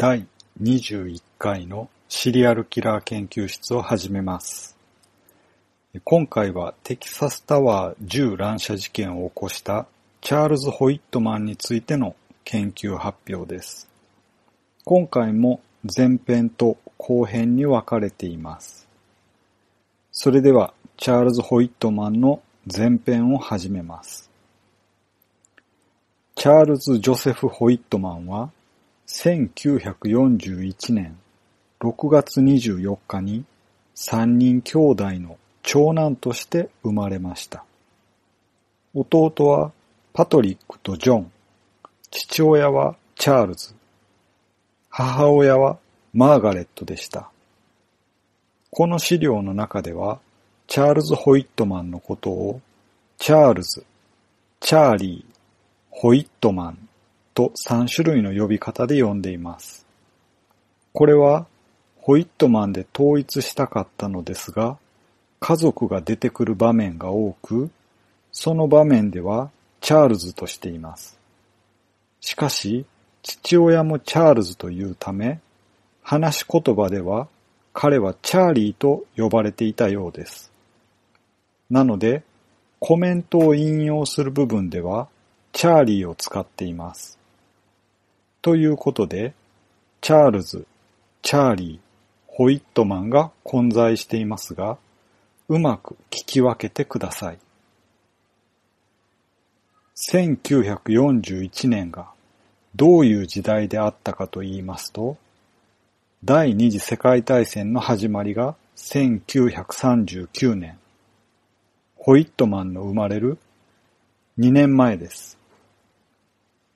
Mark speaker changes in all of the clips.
Speaker 1: 第21回のシリアルキラー研究室を始めます。今回はテキサスタワー銃乱射事件を起こしたチャールズ・ホイットマンについての研究発表です。今回も前編と後編に分かれています。それではチャールズ・ホイットマンの前編を始めます。チャールズ・ジョセフ・ホイットマンは1941年6月24日に3人兄弟の長男として生まれました。弟はパトリックとジョン、父親はチャールズ、母親はマーガレットでした。この資料の中では、チャールズ・ホイットマンのことを、チャールズ、チャーリー、ホイットマンと3種類の呼び方で呼んでいます。これは、ホイットマンで統一したかったのですが、家族が出てくる場面が多く、その場面ではチャールズとしています。しかし、父親もチャールズというため、話し言葉では彼はチャーリーと呼ばれていたようです。なので、コメントを引用する部分では、チャーリーを使っています。ということで、チャールズ、チャーリー、ホイットマンが混在していますが、うまく聞き分けてください。1941年がどういう時代であったかと言いますと、第二次世界大戦の始まりが1939年、ホイットマンの生まれる2年前です。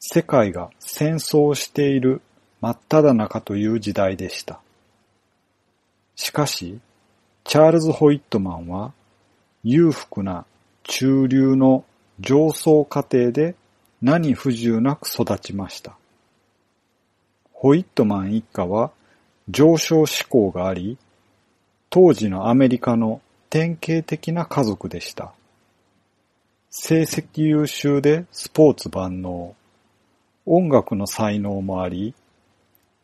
Speaker 1: 世界が戦争している真っ只中という時代でした。しかし、チャールズ・ホイットマンは裕福な中流の上層家庭で何不自由なく育ちました。ホイットマン一家は上昇志向があり、当時のアメリカの典型的な家族でした。成績優秀でスポーツ万能、音楽の才能もあり、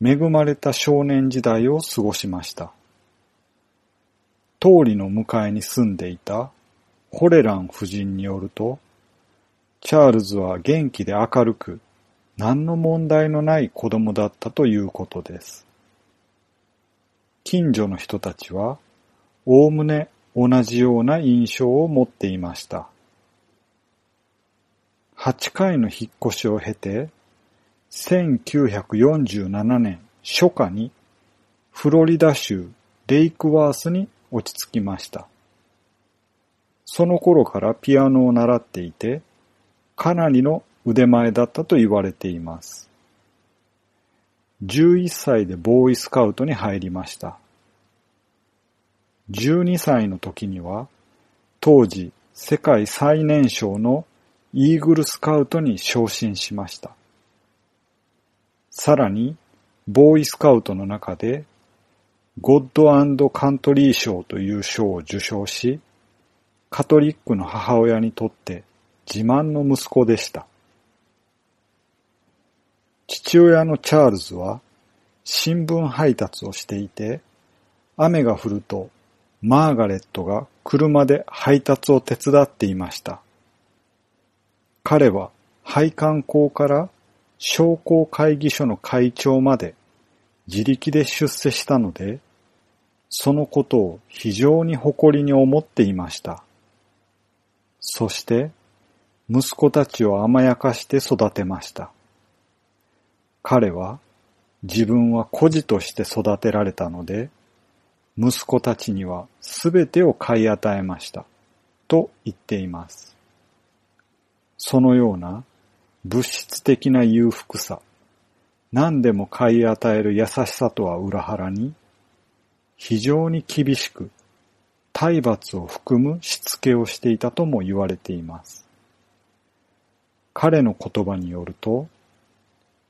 Speaker 1: 恵まれた少年時代を過ごしました。通りの向かいに住んでいたホレラン夫人によると、チャールズは元気で明るく、何の問題のない子供だったということです。近所の人たちは、おおむね同じような印象を持っていました。8回の引っ越しを経て、1947年初夏にフロリダ州レイクワースに落ち着きました。その頃からピアノを習っていて、かなりの腕前だったと言われています。11歳でボーイスカウトに入りました。12歳の時には、当時世界最年少のイーグルスカウトに昇進しました。さらに、ボーイスカウトの中で、ゴッドカントリー賞という賞を受賞し、カトリックの母親にとって自慢の息子でした。父親のチャールズは新聞配達をしていて、雨が降るとマーガレットが車で配達を手伝っていました。彼は配管工から商工会議所の会長まで自力で出世したので、そのことを非常に誇りに思っていました。そして、息子たちを甘やかして育てました。彼は、自分は孤児として育てられたので、息子たちにはすべてを買い与えました。と言っています。そのような物質的な裕福さ、何でも買い与える優しさとは裏腹に、非常に厳しく、体罰を含むしつけをしていたとも言われています。彼の言葉によると、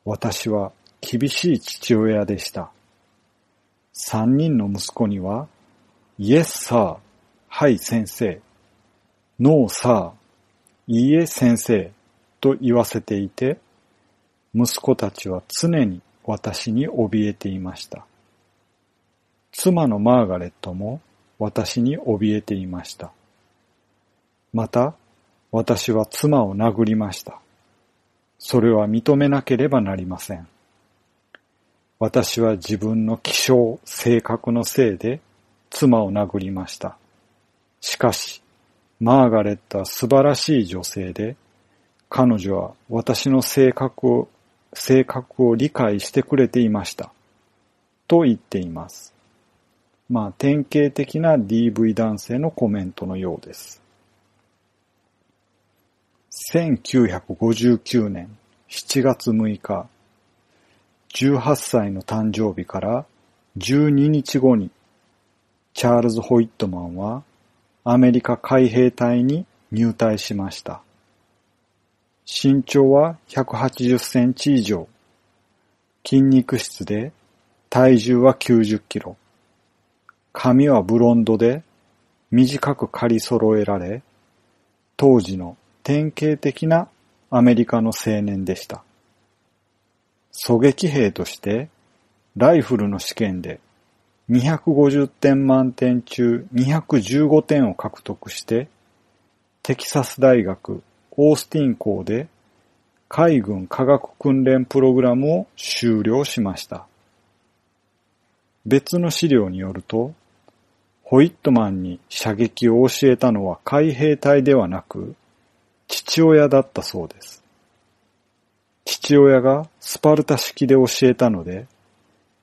Speaker 1: 私は厳しい父親でした。三人の息子には、イエスサー、はい先生、ノーサー、いいえ先生。と言わせていて、息子たちは常に私に怯えていました。妻のマーガレットも私に怯えていました。また、私は妻を殴りました。それは認めなければなりません。私は自分の気性、性格のせいで妻を殴りました。しかし、マーガレットは素晴らしい女性で、彼女は私の性格を、性格を理解してくれていました。と言っています。まあ、典型的な DV 男性のコメントのようです。1959年7月6日、18歳の誕生日から12日後に、チャールズ・ホイットマンはアメリカ海兵隊に入隊しました。身長は180センチ以上、筋肉質で体重は90キロ、髪はブロンドで短く刈り揃えられ、当時の典型的なアメリカの青年でした。狙撃兵としてライフルの試験で250点満点中215点を獲得してテキサス大学オースティン校で海軍科学訓練プログラムを修了しました。別の資料によると、ホイットマンに射撃を教えたのは海兵隊ではなく、父親だったそうです。父親がスパルタ式で教えたので、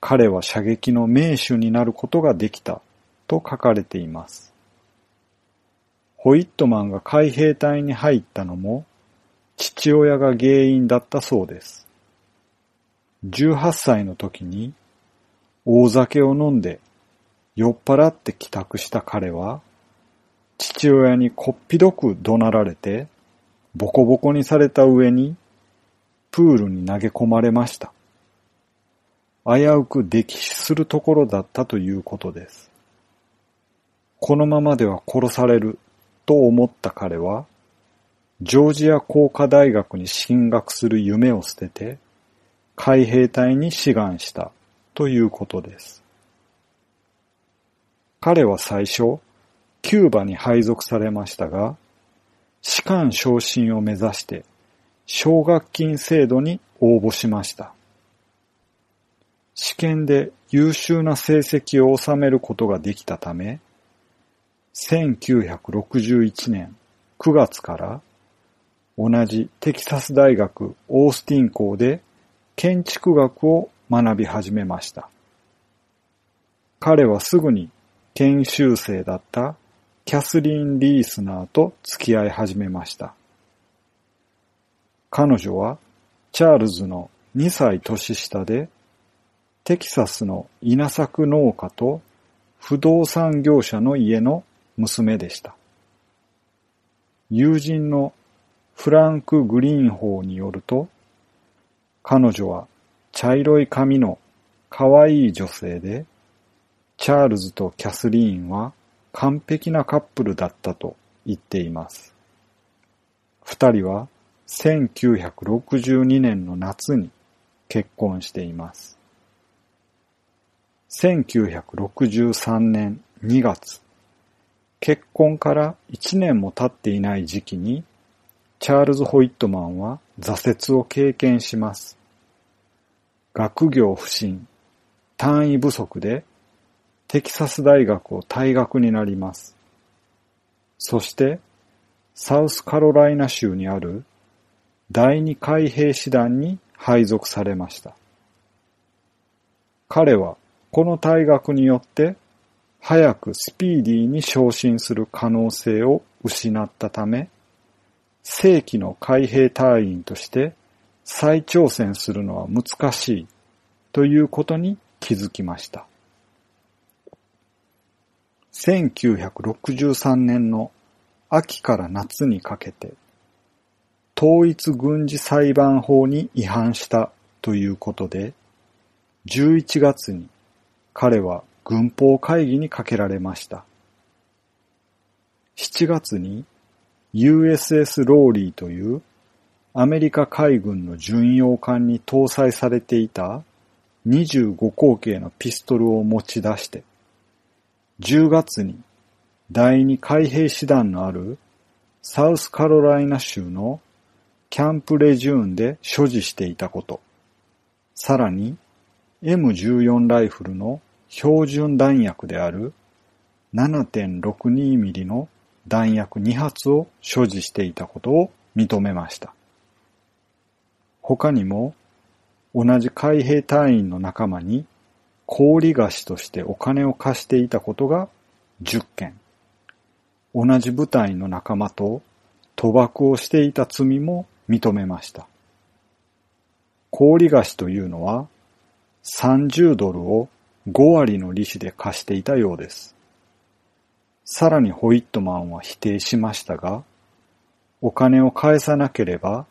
Speaker 1: 彼は射撃の名手になることができたと書かれています。ホイットマンが海兵隊に入ったのも父親が原因だったそうです。18歳の時に大酒を飲んで酔っ払って帰宅した彼は父親にこっぴどく怒鳴られてボコボコにされた上にプールに投げ込まれました。危うく溺死するところだったということです。このままでは殺されると思った彼は、ジョージア工科大学に進学する夢を捨てて、海兵隊に志願したということです。彼は最初、キューバに配属されましたが、士官昇進を目指して、奨学金制度に応募しました。試験で優秀な成績を収めることができたため、1961年9月から同じテキサス大学オースティン校で建築学を学び始めました。彼はすぐに研修生だったキャスリン・リースナーと付き合い始めました。彼女はチャールズの2歳年下でテキサスの稲作農家と不動産業者の家の娘でした。友人のフランク・グリーンホーによると、彼女は茶色い髪の可愛い女性で、チャールズとキャスリーンは完璧なカップルだったと言っています。二人は1962年の夏に結婚しています。1963年2月、結婚から1年も経っていない時期に、チャールズ・ホイットマンは挫折を経験します。学業不振、単位不足でテキサス大学を退学になります。そして、サウスカロライナ州にある第二海兵師団に配属されました。彼はこの退学によって早くスピーディーに昇進する可能性を失ったため、正規の海兵隊員として再挑戦するのは難しいということに気づきました。1963年の秋から夏にかけて、統一軍事裁判法に違反したということで、11月に彼は軍法会議にかけられました。7月に USS ローリーというアメリカ海軍の巡洋艦に搭載されていた25口径のピストルを持ち出して、10月に第二海兵師団のあるサウスカロライナ州のキャンプレジューンで所持していたこと、さらに M14 ライフルの標準弾薬である 7.62mm の弾薬2発を所持していたことを認めました。他にも同じ海兵隊員の仲間に氷菓子としてお金を貸していたことが10件。同じ部隊の仲間と賭博をしていた罪も認めました。氷菓子というのは30ドルを5割の利子で貸していたようです。さらにホイットマンは否定しましたが、お金を返さなければ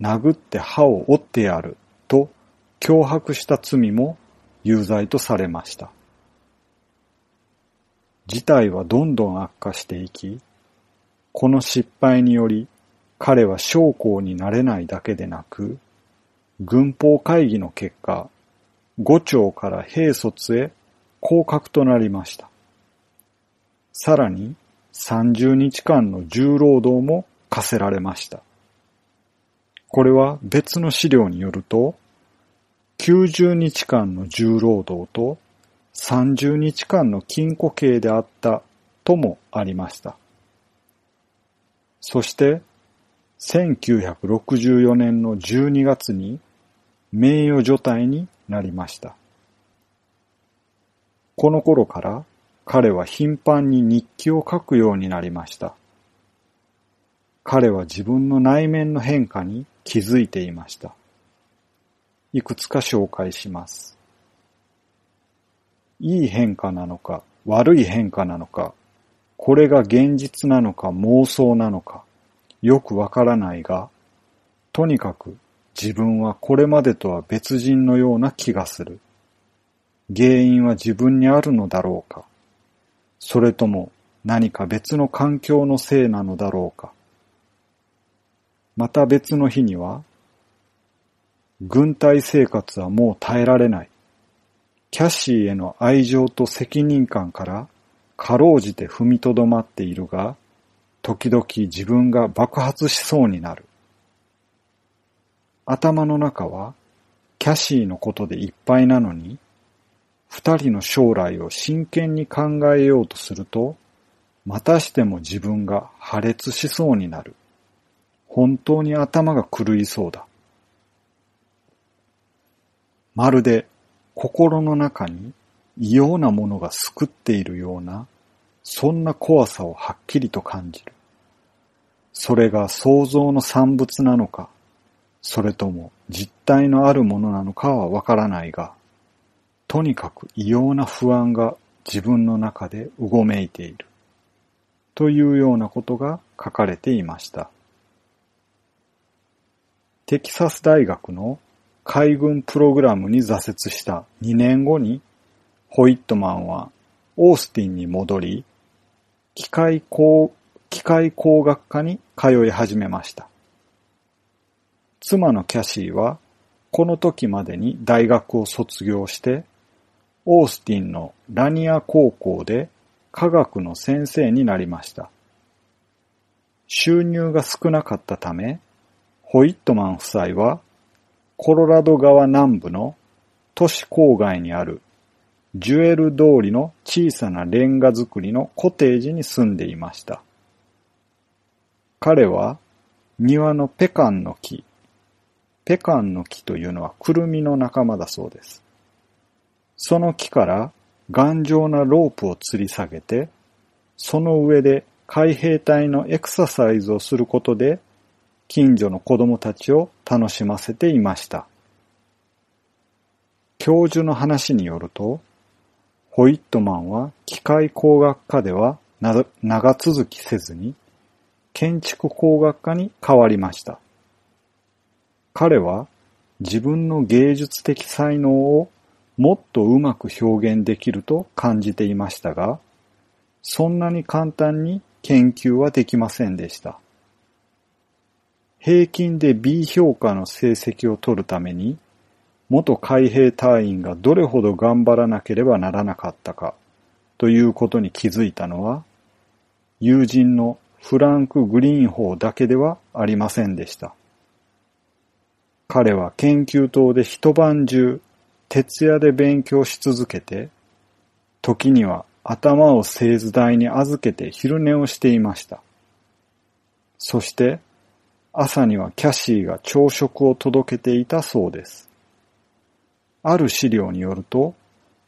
Speaker 1: 殴って歯を折ってやると脅迫した罪も有罪とされました。事態はどんどん悪化していき、この失敗により彼は将校になれないだけでなく、軍法会議の結果、五長から兵卒へ降格となりました。さらに30日間の重労働も課せられました。これは別の資料によると、90日間の重労働と30日間の禁錮刑であったともありました。そして1964年の12月に名誉除隊になりました。この頃から彼は頻繁に日記を書くようになりました。彼は自分の内面の変化に気づいていました。いくつか紹介します。いい変化なのか、悪い変化なのか、これが現実なのか妄想なのか、よくわからないが、とにかく自分はこれまでとは別人のような気がする。原因は自分にあるのだろうか。それとも何か別の環境のせいなのだろうか。また別の日には、軍隊生活はもう耐えられない。キャシーへの愛情と責任感からかろうじて踏みとどまっているが、時々自分が爆発しそうになる。頭の中はキャシーのことでいっぱいなのに、二人の将来を真剣に考えようとすると、またしても自分が破裂しそうになる。本当に頭が狂いそうだ。まるで心の中に異様なものが救っているような、そんな怖さをはっきりと感じる。それが想像の産物なのか、それとも実体のあるものなのかはわからないが、とにかく異様な不安が自分の中でうごめいている。というようなことが書かれていました。テキサス大学の海軍プログラムに挫折した2年後に、ホイットマンはオースティンに戻り、機械工、機械工学科に通い始めました。妻のキャシーは、この時までに大学を卒業して、オースティンのラニア高校で科学の先生になりました。収入が少なかったため、ホイットマン夫妻は、コロラド川南部の都市郊外にあるジュエル通りの小さなレンガ造りのコテージに住んでいました。彼は庭のペカンの木、ペカンの木というのはクルミの仲間だそうです。その木から頑丈なロープを吊り下げて、その上で海兵隊のエクササイズをすることで、近所の子供たちを楽しませていました。教授の話によると、ホイットマンは機械工学科では長続きせずに、建築工学科に変わりました。彼は自分の芸術的才能をもっとうまく表現できると感じていましたが、そんなに簡単に研究はできませんでした。平均で B 評価の成績を取るために、元海兵隊員がどれほど頑張らなければならなかったかということに気づいたのは、友人のフランク・グリーンホーだけではありませんでした。彼は研究棟で一晩中徹夜で勉強し続けて、時には頭を製図台に預けて昼寝をしていました。そして朝にはキャシーが朝食を届けていたそうです。ある資料によると、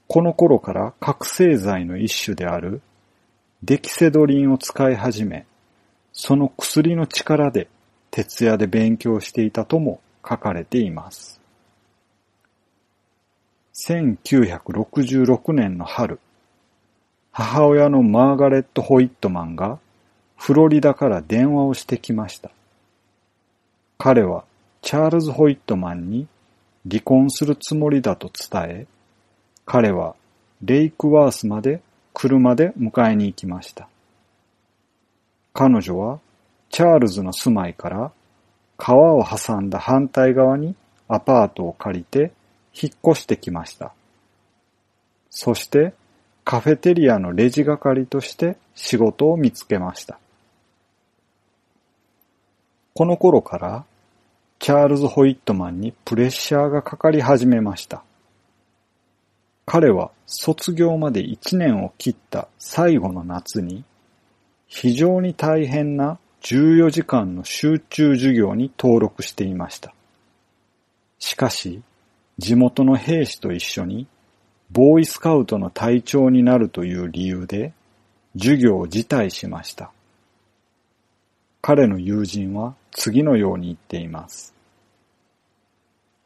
Speaker 1: この頃から覚醒剤の一種であるデキセドリンを使い始め、その薬の力で徹夜で勉強していたとも書かれています。1966年の春、母親のマーガレット・ホイットマンがフロリダから電話をしてきました。彼はチャールズ・ホイットマンに離婚するつもりだと伝え、彼はレイクワースまで車で迎えに行きました。彼女はチャールズの住まいから川を挟んだ反対側にアパートを借りて引っ越してきました。そしてカフェテリアのレジ係として仕事を見つけました。この頃からチャールズ・ホイットマンにプレッシャーがかかり始めました。彼は卒業まで1年を切った最後の夏に非常に大変な14時間の集中授業に登録していました。しかし、地元の兵士と一緒にボーイスカウトの隊長になるという理由で授業を辞退しました。彼の友人は次のように言っています。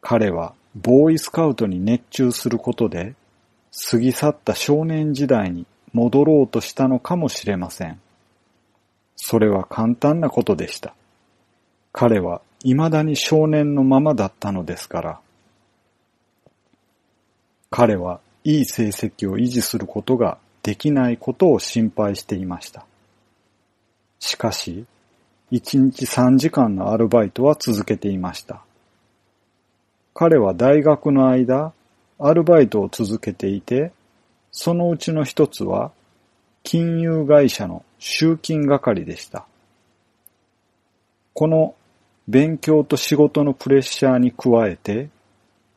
Speaker 1: 彼はボーイスカウトに熱中することで過ぎ去った少年時代に戻ろうとしたのかもしれません。それは簡単なことでした。彼は未だに少年のままだったのですから。彼はいい成績を維持することができないことを心配していました。しかし、1日3時間のアルバイトは続けていました。彼は大学の間、アルバイトを続けていて、そのうちの一つは、金融会社の集金係でした。この勉強と仕事のプレッシャーに加えて、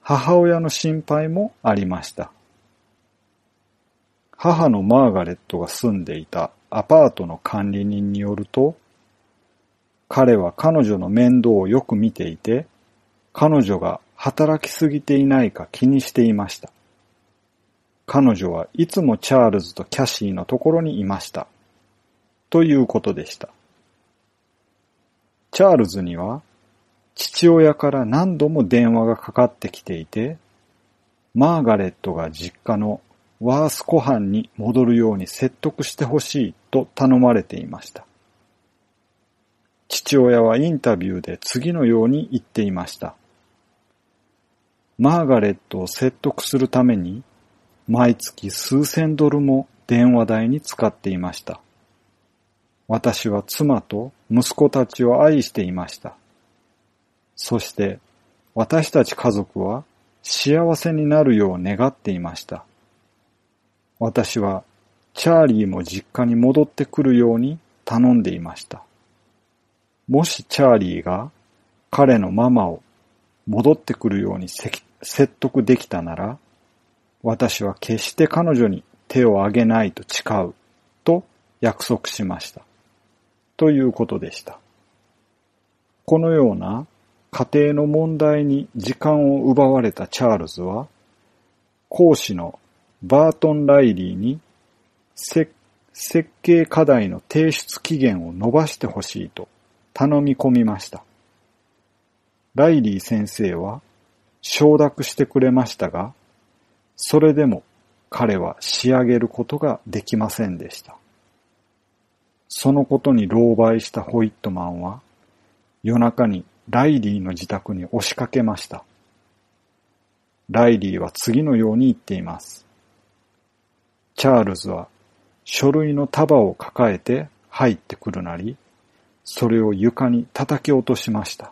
Speaker 1: 母親の心配もありました。母のマーガレットが住んでいたアパートの管理人によると、彼は彼女の面倒をよく見ていて、彼女が働きすぎていないか気にしていました。彼女はいつもチャールズとキャシーのところにいました。ということでした。チャールズには父親から何度も電話がかかってきていて、マーガレットが実家のワース湖畔に戻るように説得してほしいと頼まれていました。父親はインタビューで次のように言っていました。マーガレットを説得するために毎月数千ドルも電話代に使っていました。私は妻と息子たちを愛していました。そして私たち家族は幸せになるよう願っていました。私はチャーリーも実家に戻ってくるように頼んでいました。もしチャーリーが彼のママを戻ってくるように説得できたなら、私は決して彼女に手を挙げないと誓うと約束しました。ということでした。このような家庭の問題に時間を奪われたチャールズは、講師のバートン・ライリーに設計課題の提出期限を延ばしてほしいと頼み込みました。ライリー先生は承諾してくれましたが、それでも彼は仕上げることができませんでした。そのことに狼狽したホイットマンは夜中にライリーの自宅に押しかけました。ライリーは次のように言っています。チャールズは書類の束を抱えて入ってくるなり、それを床に叩き落としました。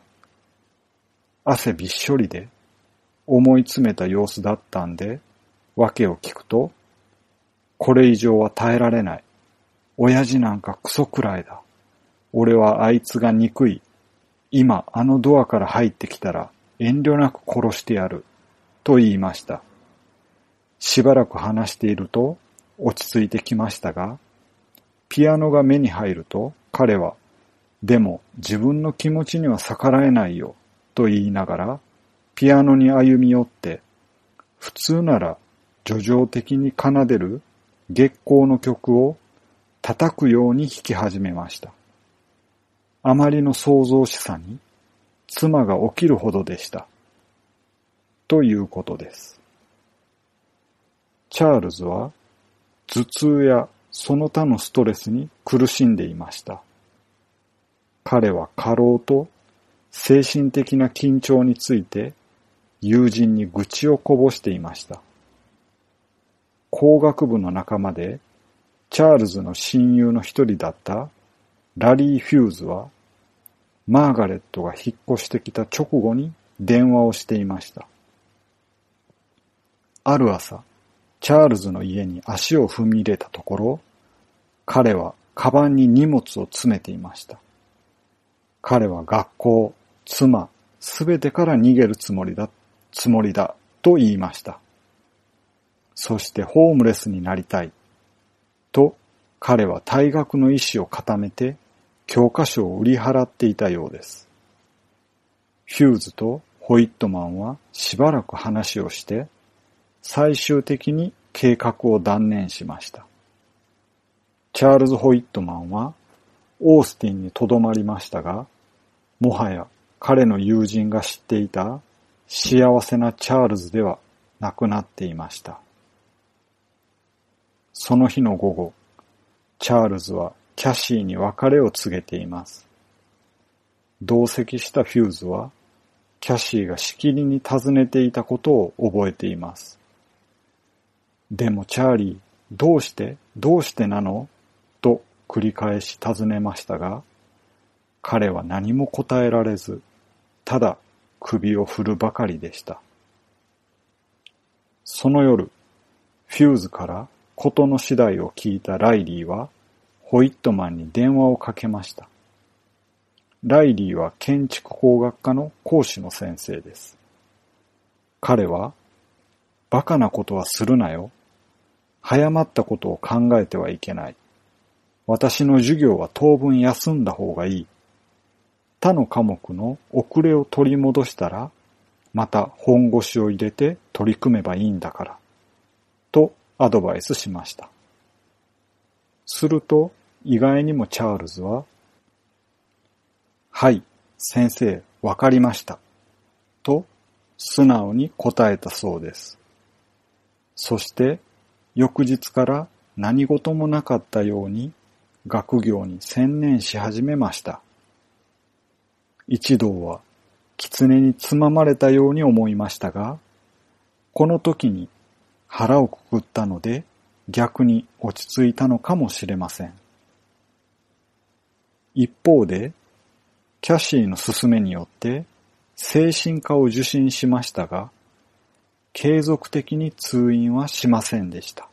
Speaker 1: 汗びっしょりで、思い詰めた様子だったんで、訳を聞くと、これ以上は耐えられない。親父なんかクソくらいだ。俺はあいつが憎い。今あのドアから入ってきたら遠慮なく殺してやる。と言いました。しばらく話していると落ち着いてきましたが、ピアノが目に入ると彼は、でも自分の気持ちには逆らえないよ、と言いながら、ピアノに歩み寄って、普通なら叙情的に奏でる月光の曲を叩くように弾き始めました。あまりの創造しさに妻が起きるほどでした。ということです。チャールズは頭痛やその他のストレスに苦しんでいました。彼は過労と精神的な緊張について友人に愚痴をこぼしていました。工学部の仲間でチャールズの親友の一人だったラリー・フューズはマーガレットが引っ越してきた直後に電話をしていました。ある朝、チャールズの家に足を踏み入れたところ、彼はカバンに荷物を詰めていました。彼は学校、妻、すべてから逃げるつもりだ、つもりだ、と言いました。そしてホームレスになりたい。と、彼は退学の意思を固めて、教科書を売り払っていたようです。ヒューズとホイットマンはしばらく話をして、最終的に計画を断念しました。チャールズ・ホイットマンはオースティンに留まりましたが、もはや彼の友人が知っていた幸せなチャールズではなくなっていました。その日の午後、チャールズはキャシーに別れを告げています。同席したフューズは、キャシーがしきりに尋ねていたことを覚えています。でもチャーリー、どうしてどうしてなの？と繰り返し尋ねましたが、彼は何も答えられず、ただ首を振るばかりでした。その夜、フューズから事の次第を聞いたライリーは、ホイットマンに電話をかけました。ライリーは建築工学科の講師の先生です。彼は、バカなことはするなよ。早まったことを考えてはいけない。私の授業は当分休んだ方がいい。他の科目の遅れを取り戻したら、また本腰を入れて取り組めばいいんだから。アドバイスしました。すると、意外にもチャールズは、はい、先生、わかりました。と、素直に答えたそうです。そして、翌日から何事もなかったように学業に専念し始めました。一同は狐につままれたように思いましたが、この時に腹をくくったので逆に落ち着いたのかもしれません。一方で、キャシーの勧めによって精神科を受診しましたが、継続的に通院はしませんでした。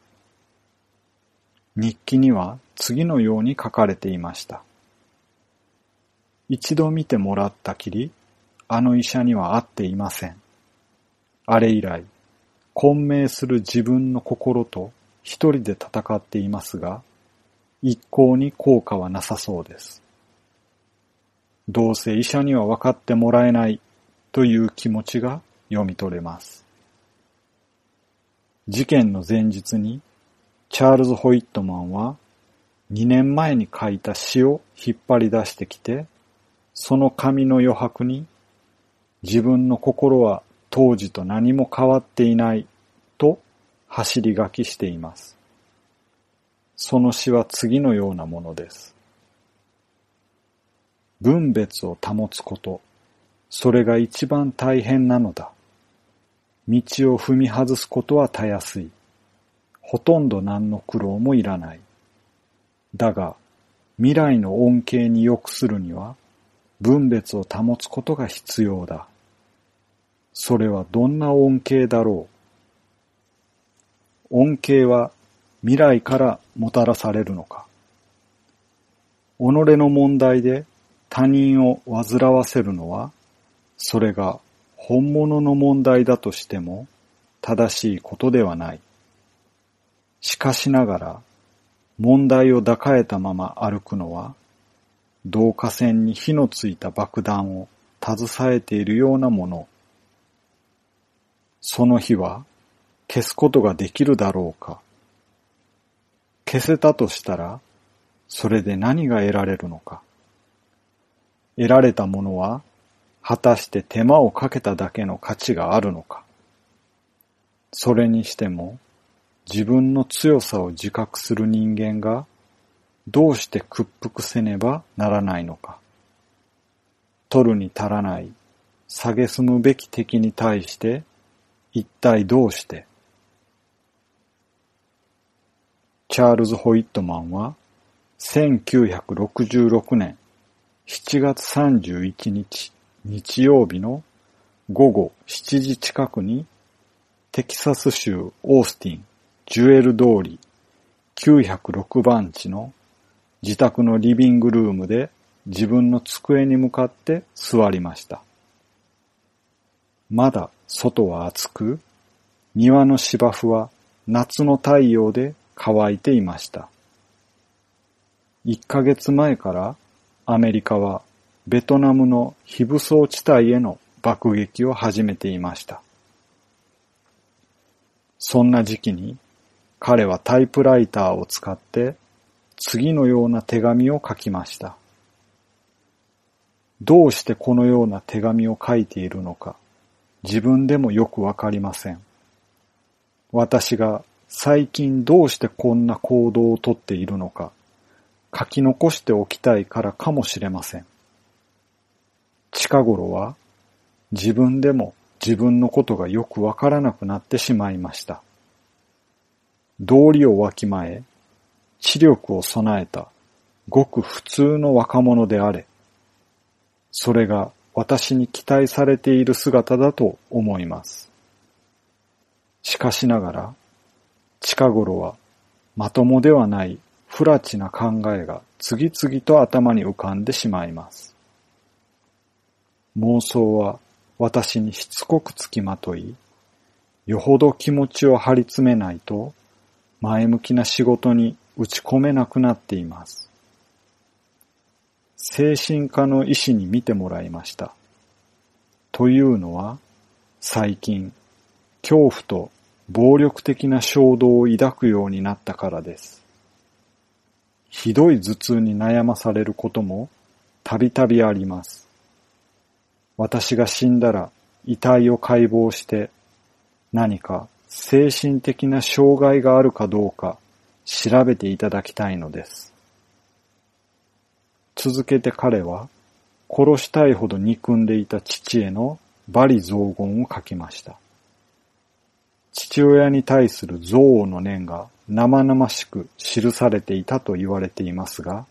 Speaker 1: 日記には次のように書かれていました。一度見てもらったきり、あの医者には会っていません。あれ以来、混迷する自分の心と一人で戦っていますが、一向に効果はなさそうです。どうせ医者には分かってもらえないという気持ちが読み取れます。事件の前日にチャールズ・ホイットマンは2年前に書いた詩を引っ張り出してきて、その紙の余白に自分の心は当時と何も変わっていないと走り書きしています。その詩は次のようなものです。分別を保つこと、それが一番大変なのだ。道を踏み外すことはたやすい。ほとんど何の苦労もいらない。だが、未来の恩恵に良くするには、分別を保つことが必要だ。それはどんな恩恵だろう？恩恵は未来からもたらされるのか？己の問題で他人を煩わせるのは、それが本物の問題だとしても正しいことではない。しかしながら、問題を抱えたまま歩くのは、導火線に火のついた爆弾を携えているようなもの。その火は消すことができるだろうか。消せたとしたら、それで何が得られるのか。得られたものは、果たして手間をかけただけの価値があるのか。それにしても、自分の強さを自覚する人間が、どうして屈服せねばならないのか。取るに足らない、下げすむべき敵に対して、一体どうして？チャールズ・ホイットマンは、1966年7月31日日曜日の午後7時近くにテキサス州オースティンジュエル通り906番地の自宅のリビングルームで自分の机に向かって座りました。まだ外は暑く、庭の芝生は夏の太陽で乾いていました。1ヶ月前からアメリカはベトナムの非武装地帯への爆撃を始めていました。そんな時期に彼はタイプライターを使って次のような手紙を書きました。どうしてこのような手紙を書いているのか自分でもよくわかりません。私が最近どうしてこんな行動をとっているのか書き残しておきたいからかもしれません。近頃は自分でも自分のことがよくわからなくなってしまいました。道理をわきまえ、知力を備えたごく普通の若者であれ。それが私に期待されている姿だと思います。しかしながら、近頃はまともではない不らちな考えが次々と頭に浮かんでしまいます。妄想は私にしつこくつきまとい、よほど気持ちを張り詰めないと前向きな仕事に打ち込めなくなっています。精神科の医師に見てもらいました。というのは、最近、恐怖と暴力的な衝動を抱くようになったからです。ひどい頭痛に悩まされることもたびたびあります。私が死んだら遺体を解剖して何か精神的な障害があるかどうか調べていただきたいのです。続けて彼は殺したいほど憎んでいた父への罵詈雑言を書きました。父親に対する憎悪の念が生々しく記されていたと言われていますが、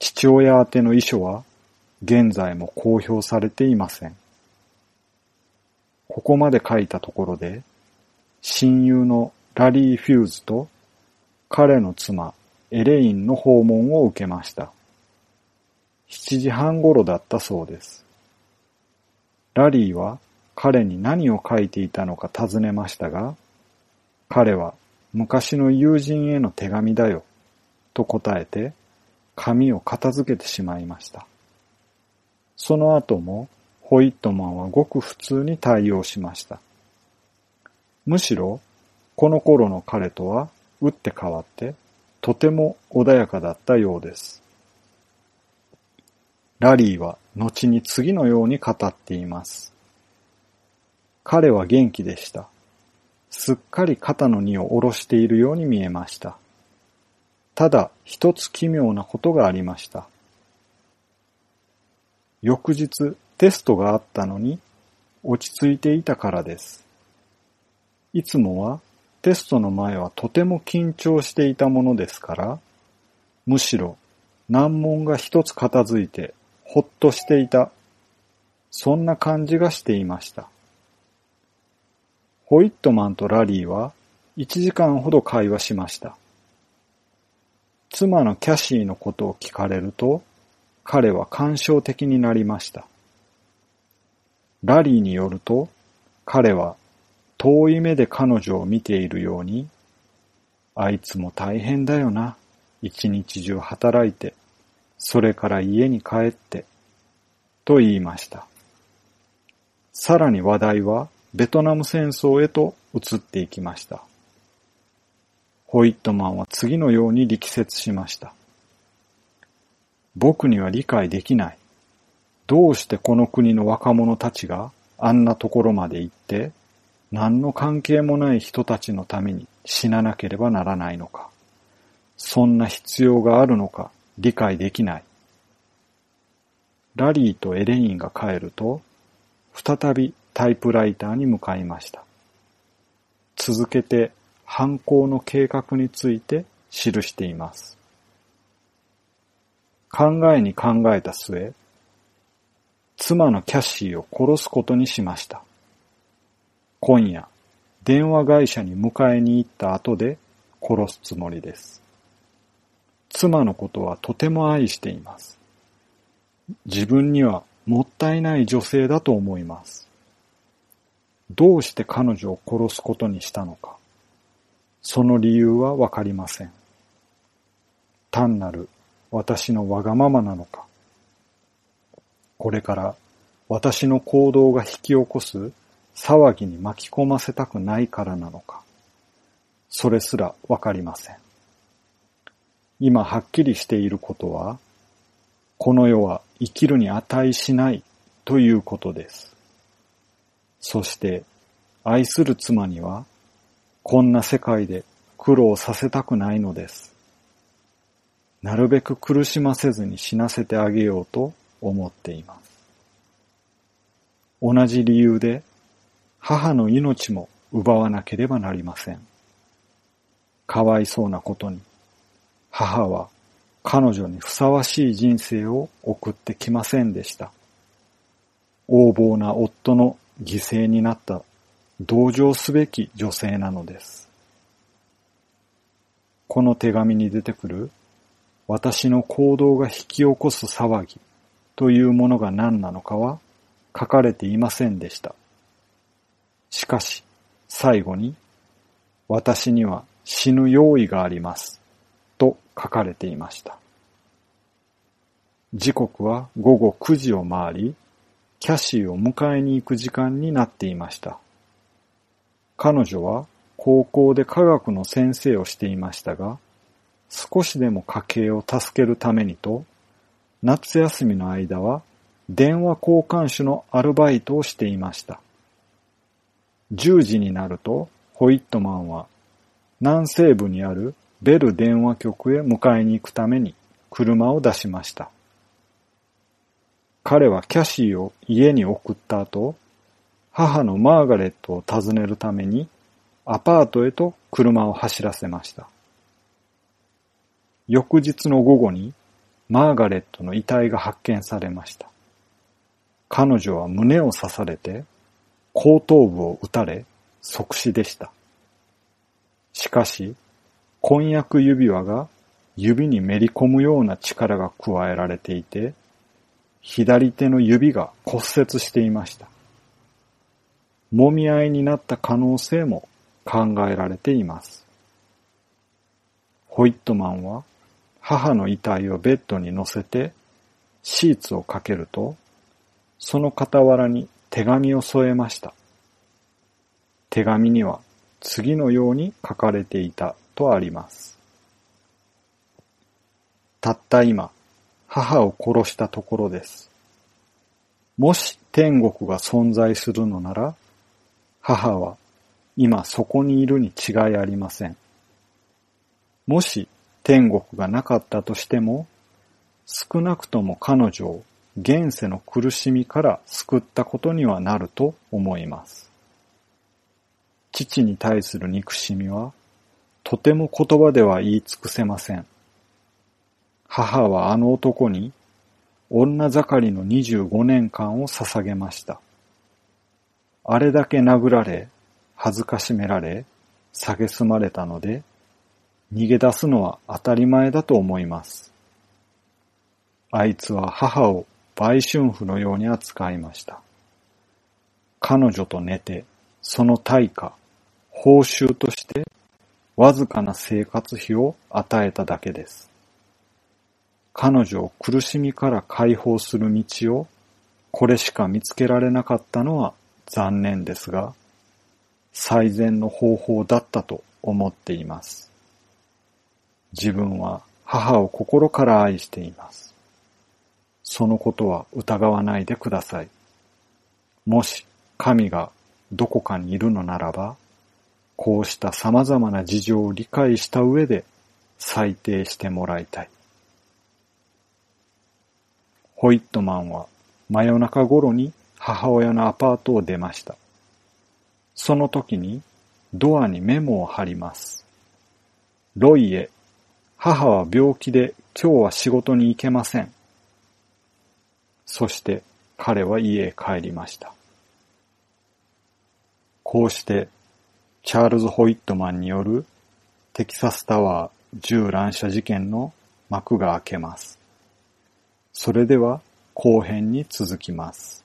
Speaker 1: 父親宛ての遺書は現在も公表されていません。ここまで書いたところで、親友のラリー・フューズと彼の妻エレインの訪問を受けました。7時半頃だったそうです。ラリーは彼に何を書いていたのか尋ねましたが、彼は昔の友人への手紙だよ、と答えて、紙を片付けてしまいました。その後も、ホイットマンはごく普通に対応しました。むしろ、この頃の彼とは打って変わって、とても穏やかだったようです。ラリーは後に次のように語っています。彼は元気でした。すっかり肩の荷を下ろしているように見えました。ただ一つ奇妙なことがありました。翌日テストがあったのに落ち着いていたからです。いつもはテストの前はとても緊張していたものですから、むしろ難問が一つ片付いてほっとしていた、そんな感じがしていました。ホイットマンとラリーは1時間ほど会話しました。妻のキャシーのことを聞かれると、彼は感傷的になりました。ラリーによると、彼は遠い目で彼女を見ているように、あいつも大変だよな。一日中働いて、それから家に帰って、と言いました。さらに話題はベトナム戦争へと移っていきました。ホイットマンは次のように力説しました。僕には理解できない。どうしてこの国の若者たちがあんなところまで行って、何の関係もない人たちのために死ななければならないのか。そんな必要があるのか理解できない。ラリーとエレインが帰ると、再びタイプライターに向かいました。続けて犯行の計画について記しています。考えに考えた末、妻のキャッシーを殺すことにしました。今夜、電話会社に迎えに行った後で殺すつもりです。妻のことはとても愛しています。自分にはもったいない女性だと思います。どうして彼女を殺すことにしたのか。その理由はわかりません。単なる私のわがままなのか。これから私の行動が引き起こす騒ぎに巻き込ませたくないからなのか。それすらわかりません。今はっきりしていることは、この世は生きるに値しないということです。そして愛する妻にはこんな世界で苦労させたくないのです。なるべく苦しませずに死なせてあげようと思っています。同じ理由で母の命も奪わなければなりません。かわいそうなことに、母は彼女にふさわしい人生を送ってきませんでした。横暴な夫の犠牲になった同情すべき女性なのです。この手紙に出てくる私の行動が引き起こす騒ぎというものが何なのかは書かれていませんでした。しかし、最後に、私には死ぬ用意があります。書かれていました。時刻は午後9時を回り、キャシーを迎えに行く時間になっていました。彼女は高校で科学の先生をしていましたが、少しでも家計を助けるためにと、夏休みの間は電話交換手のアルバイトをしていました。10時になるとホイットマンは南西部にあるベル電話局へ迎えに行くために車を出しました。彼はキャシーを家に送った後、母のマーガレットを訪ねるためにアパートへと車を走らせました。翌日の午後にマーガレットの遺体が発見されました。彼女は胸を刺されて後頭部を撃たれ即死でした。しかし、婚約指輪が指にめり込むような力が加えられていて、左手の指が骨折していました。揉み合いになった可能性も考えられています。ホイットマンは母の遺体をベッドに乗せてシーツをかけると、その傍らに手紙を添えました。手紙には次のように書かれていたとあります。たった今、母を殺したところです。もし天国が存在するのなら、母は今そこにいるに違いありません。もし天国がなかったとしても、少なくとも彼女を現世の苦しみから救ったことにはなると思います。父に対する憎しみは、とても言葉では言い尽くせません。母はあの男に女盛りの25年間を捧げました。あれだけ殴られ、恥ずかしめられ、蔑まれたので、逃げ出すのは当たり前だと思います。あいつは母を売春婦のように扱いました。彼女と寝て、その対価、報酬としてわずかな生活費を与えただけです。彼女を苦しみから解放する道をこれしか見つけられなかったのは残念ですが、最善の方法だったと思っています。自分は母を心から愛しています。そのことは疑わないでください。もし神がどこかにいるのならば、こうした様々な事情を理解した上で裁定してもらいたい。ホイットマンは真夜中頃に母親のアパートを出ました。その時にドアにメモを貼ります。ロイへ、母は病気で今日は仕事に行けません。そして彼は家へ帰りました。こうしてチャールズ・ホイットマンによるテキサスタワー銃乱射事件の幕が開けます。それでは後編に続きます。